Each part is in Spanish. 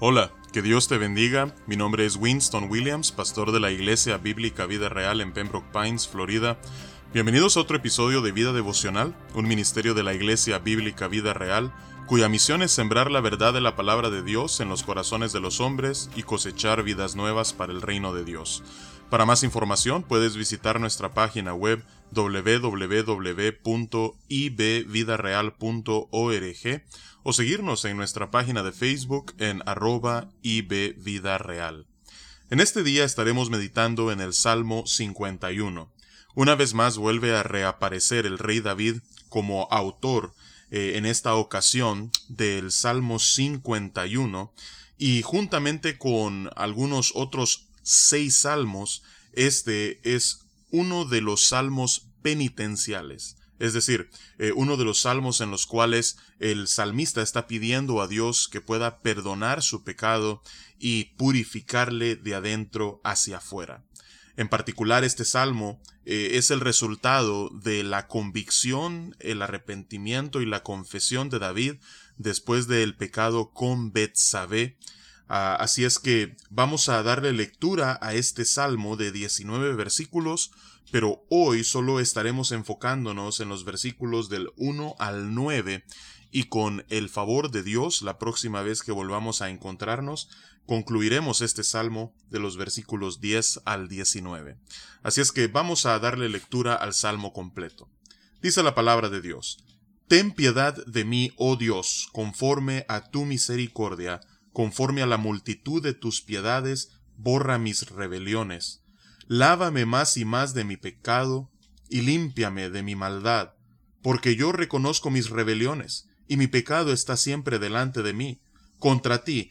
Hola, que Dios te bendiga. Mi nombre es Winston Williams, pastor de la Iglesia Bíblica Vida Real en Pembroke Pines, Florida. Bienvenidos a otro episodio de Vida Devocional, un ministerio de la Iglesia Bíblica Vida Real, cuya misión es sembrar la verdad de la palabra de Dios en los corazones de los hombres y cosechar vidas nuevas para el reino de Dios. Para más información puedes visitar nuestra página web www.ibvidareal.org o seguirnos en nuestra página de Facebook en arroba ibvidareal. En este día estaremos meditando en el Salmo 51. Una vez más vuelve a reaparecer el rey David como autor eh, en esta ocasión del Salmo 51 y juntamente con algunos otros seis salmos, este es uno de los salmos penitenciales. Es decir, eh, uno de los salmos en los cuales el salmista está pidiendo a Dios que pueda perdonar su pecado y purificarle de adentro hacia afuera. En particular, este salmo eh, es el resultado de la convicción, el arrepentimiento y la confesión de David después del pecado con Betsabé. Ah, así es que vamos a darle lectura a este salmo de 19 versículos pero hoy solo estaremos enfocándonos en los versículos del 1 al 9 y con el favor de Dios la próxima vez que volvamos a encontrarnos concluiremos este salmo de los versículos 10 al 19. Así es que vamos a darle lectura al salmo completo. Dice la palabra de Dios. Ten piedad de mí, oh Dios, conforme a tu misericordia, conforme a la multitud de tus piedades, borra mis rebeliones lávame más y más de mi pecado, y límpiame de mi maldad, porque yo reconozco mis rebeliones, y mi pecado está siempre delante de mí. Contra ti,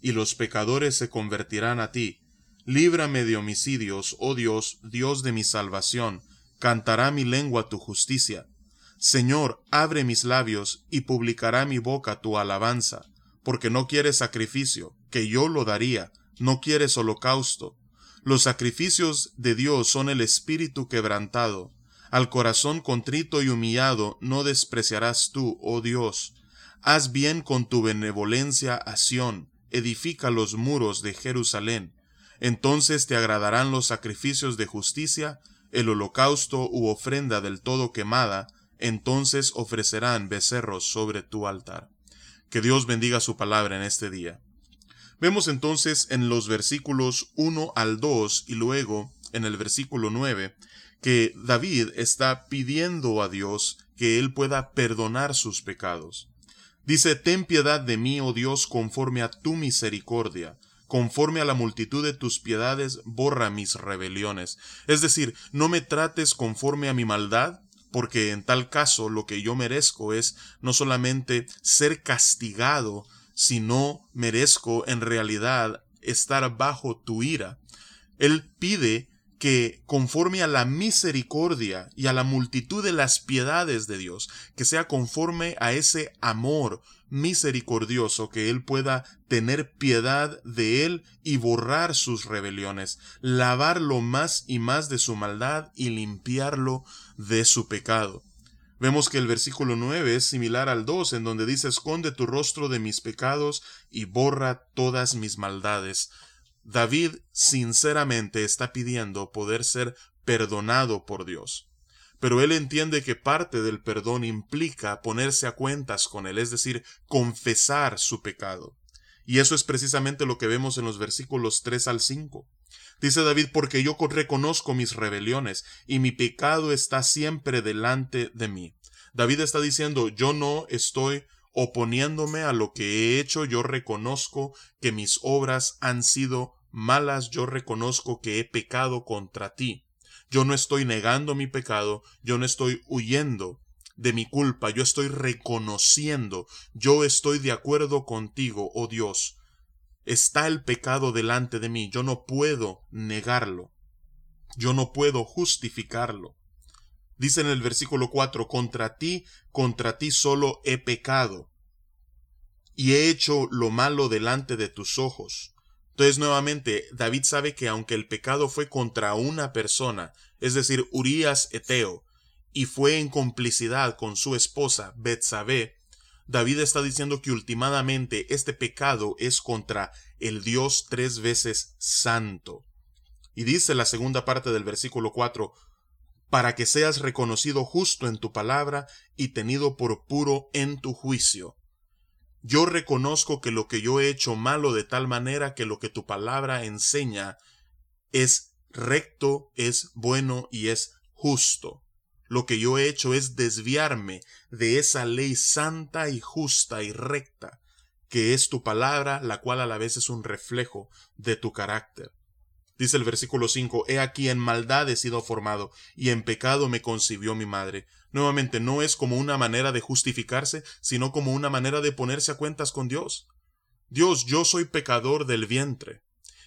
y los pecadores se convertirán a ti. Líbrame de homicidios, oh Dios, Dios de mi salvación, cantará mi lengua tu justicia. Señor, abre mis labios y publicará mi boca tu alabanza, porque no quieres sacrificio, que yo lo daría, no quieres holocausto. Los sacrificios de Dios son el espíritu quebrantado. Al corazón contrito y humillado no despreciarás tú, oh Dios. Haz bien con tu benevolencia a Sión, edifica los muros de Jerusalén. Entonces te agradarán los sacrificios de justicia, el holocausto u ofrenda del todo quemada, entonces ofrecerán becerros sobre tu altar. Que Dios bendiga su palabra en este día. Vemos entonces en los versículos 1 al 2 y luego en el versículo 9 que David está pidiendo a Dios que él pueda perdonar sus pecados. Dice, Ten piedad de mí, oh Dios, conforme a tu misericordia, conforme a la multitud de tus piedades, borra mis rebeliones. Es decir, no me trates conforme a mi maldad, porque en tal caso lo que yo merezco es no solamente ser castigado, si no merezco en realidad estar bajo tu ira. Él pide que conforme a la misericordia y a la multitud de las piedades de Dios, que sea conforme a ese amor misericordioso, que Él pueda tener piedad de Él y borrar sus rebeliones, lavarlo más y más de su maldad y limpiarlo de su pecado. Vemos que el versículo 9 es similar al 2, en donde dice, esconde tu rostro de mis pecados y borra todas mis maldades. David sinceramente está pidiendo poder ser perdonado por Dios. Pero él entiende que parte del perdón implica ponerse a cuentas con él, es decir, confesar su pecado. Y eso es precisamente lo que vemos en los versículos 3 al 5. Dice David, porque yo reconozco mis rebeliones y mi pecado está siempre delante de mí. David está diciendo, yo no estoy oponiéndome a lo que he hecho, yo reconozco que mis obras han sido malas, yo reconozco que he pecado contra ti. Yo no estoy negando mi pecado, yo no estoy huyendo de mi culpa, yo estoy reconociendo, yo estoy de acuerdo contigo, oh Dios. Está el pecado delante de mí, yo no puedo negarlo, yo no puedo justificarlo. Dice en el versículo 4, contra ti, contra ti solo he pecado, y he hecho lo malo delante de tus ojos. Entonces nuevamente David sabe que aunque el pecado fue contra una persona, es decir, Urías Eteo, y fue en complicidad con su esposa Betsabé, David está diciendo que últimamente este pecado es contra el Dios tres veces santo. Y dice la segunda parte del versículo 4, para que seas reconocido justo en tu palabra y tenido por puro en tu juicio. Yo reconozco que lo que yo he hecho malo de tal manera que lo que tu palabra enseña es recto, es bueno y es justo. Lo que yo he hecho es desviarme de esa ley santa y justa y recta, que es tu palabra, la cual a la vez es un reflejo de tu carácter. Dice el versículo 5, He aquí en maldad he sido formado, y en pecado me concibió mi madre. Nuevamente, no es como una manera de justificarse, sino como una manera de ponerse a cuentas con Dios. Dios, yo soy pecador del vientre.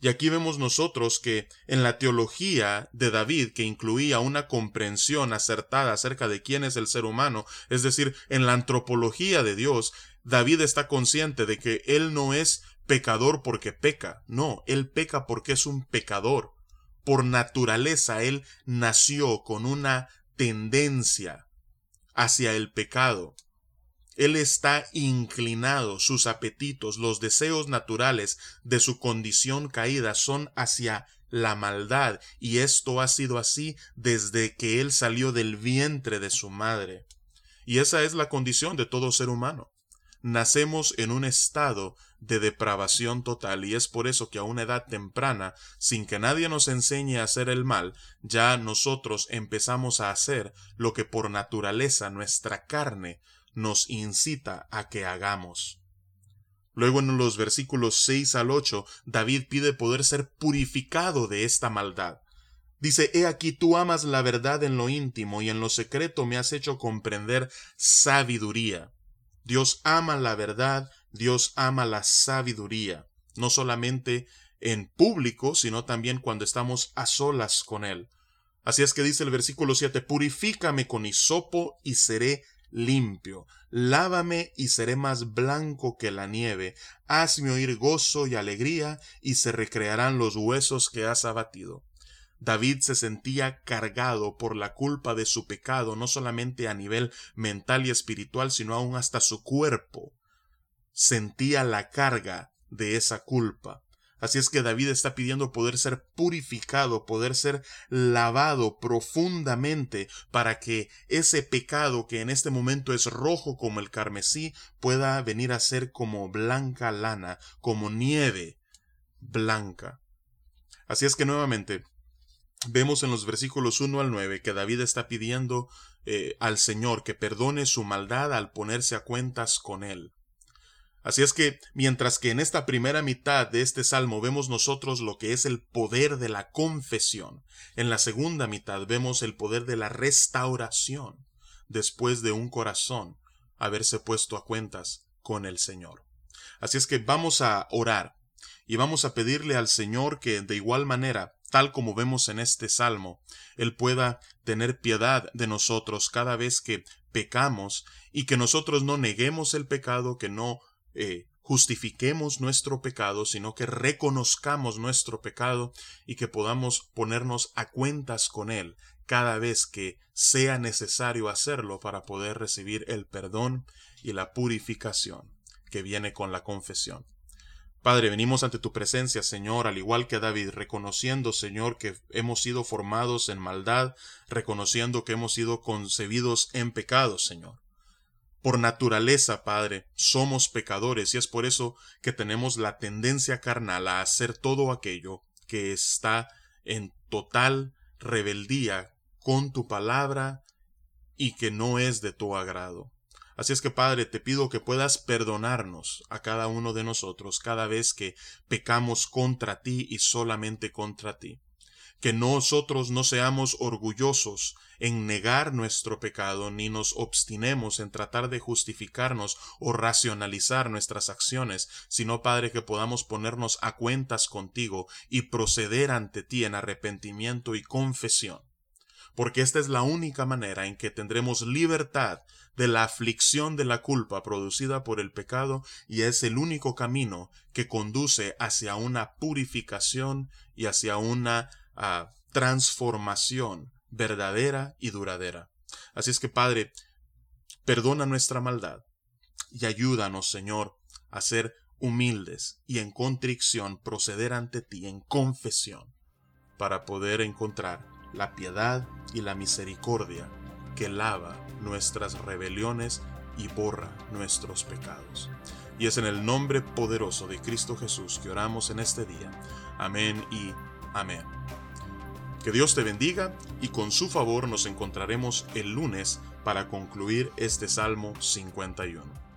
Y aquí vemos nosotros que en la teología de David, que incluía una comprensión acertada acerca de quién es el ser humano, es decir, en la antropología de Dios, David está consciente de que él no es pecador porque peca, no, él peca porque es un pecador. Por naturaleza él nació con una tendencia hacia el pecado. Él está inclinado, sus apetitos, los deseos naturales de su condición caída son hacia la maldad, y esto ha sido así desde que él salió del vientre de su madre. Y esa es la condición de todo ser humano nacemos en un estado de depravación total y es por eso que a una edad temprana, sin que nadie nos enseñe a hacer el mal, ya nosotros empezamos a hacer lo que por naturaleza nuestra carne nos incita a que hagamos. Luego en los versículos 6 al 8, David pide poder ser purificado de esta maldad. Dice, He aquí tú amas la verdad en lo íntimo y en lo secreto me has hecho comprender sabiduría. Dios ama la verdad, Dios ama la sabiduría, no solamente en público, sino también cuando estamos a solas con Él. Así es que dice el versículo 7, Purifícame con hisopo y seré limpio, lávame y seré más blanco que la nieve, hazme oír gozo y alegría, y se recrearán los huesos que has abatido. David se sentía cargado por la culpa de su pecado, no solamente a nivel mental y espiritual, sino aún hasta su cuerpo. Sentía la carga de esa culpa. Así es que David está pidiendo poder ser purificado, poder ser lavado profundamente para que ese pecado que en este momento es rojo como el carmesí pueda venir a ser como blanca lana, como nieve blanca. Así es que nuevamente vemos en los versículos 1 al 9 que David está pidiendo eh, al Señor que perdone su maldad al ponerse a cuentas con él. Así es que, mientras que en esta primera mitad de este salmo vemos nosotros lo que es el poder de la confesión, en la segunda mitad vemos el poder de la restauración, después de un corazón haberse puesto a cuentas con el Señor. Así es que vamos a orar y vamos a pedirle al Señor que de igual manera tal como vemos en este salmo, Él pueda tener piedad de nosotros cada vez que pecamos y que nosotros no neguemos el pecado, que no eh, justifiquemos nuestro pecado, sino que reconozcamos nuestro pecado y que podamos ponernos a cuentas con Él cada vez que sea necesario hacerlo para poder recibir el perdón y la purificación que viene con la confesión. Padre, venimos ante tu presencia, Señor, al igual que David, reconociendo, Señor, que hemos sido formados en maldad, reconociendo que hemos sido concebidos en pecado, Señor. Por naturaleza, Padre, somos pecadores y es por eso que tenemos la tendencia carnal a hacer todo aquello que está en total rebeldía con tu palabra y que no es de tu agrado. Así es que Padre, te pido que puedas perdonarnos a cada uno de nosotros cada vez que pecamos contra ti y solamente contra ti. Que nosotros no seamos orgullosos en negar nuestro pecado, ni nos obstinemos en tratar de justificarnos o racionalizar nuestras acciones, sino, Padre, que podamos ponernos a cuentas contigo y proceder ante ti en arrepentimiento y confesión porque esta es la única manera en que tendremos libertad de la aflicción de la culpa producida por el pecado y es el único camino que conduce hacia una purificación y hacia una ah, transformación verdadera y duradera. Así es que Padre, perdona nuestra maldad y ayúdanos, Señor, a ser humildes y en contrición proceder ante ti en confesión para poder encontrar la piedad y la misericordia que lava nuestras rebeliones y borra nuestros pecados. Y es en el nombre poderoso de Cristo Jesús que oramos en este día. Amén y amén. Que Dios te bendiga y con su favor nos encontraremos el lunes para concluir este Salmo 51.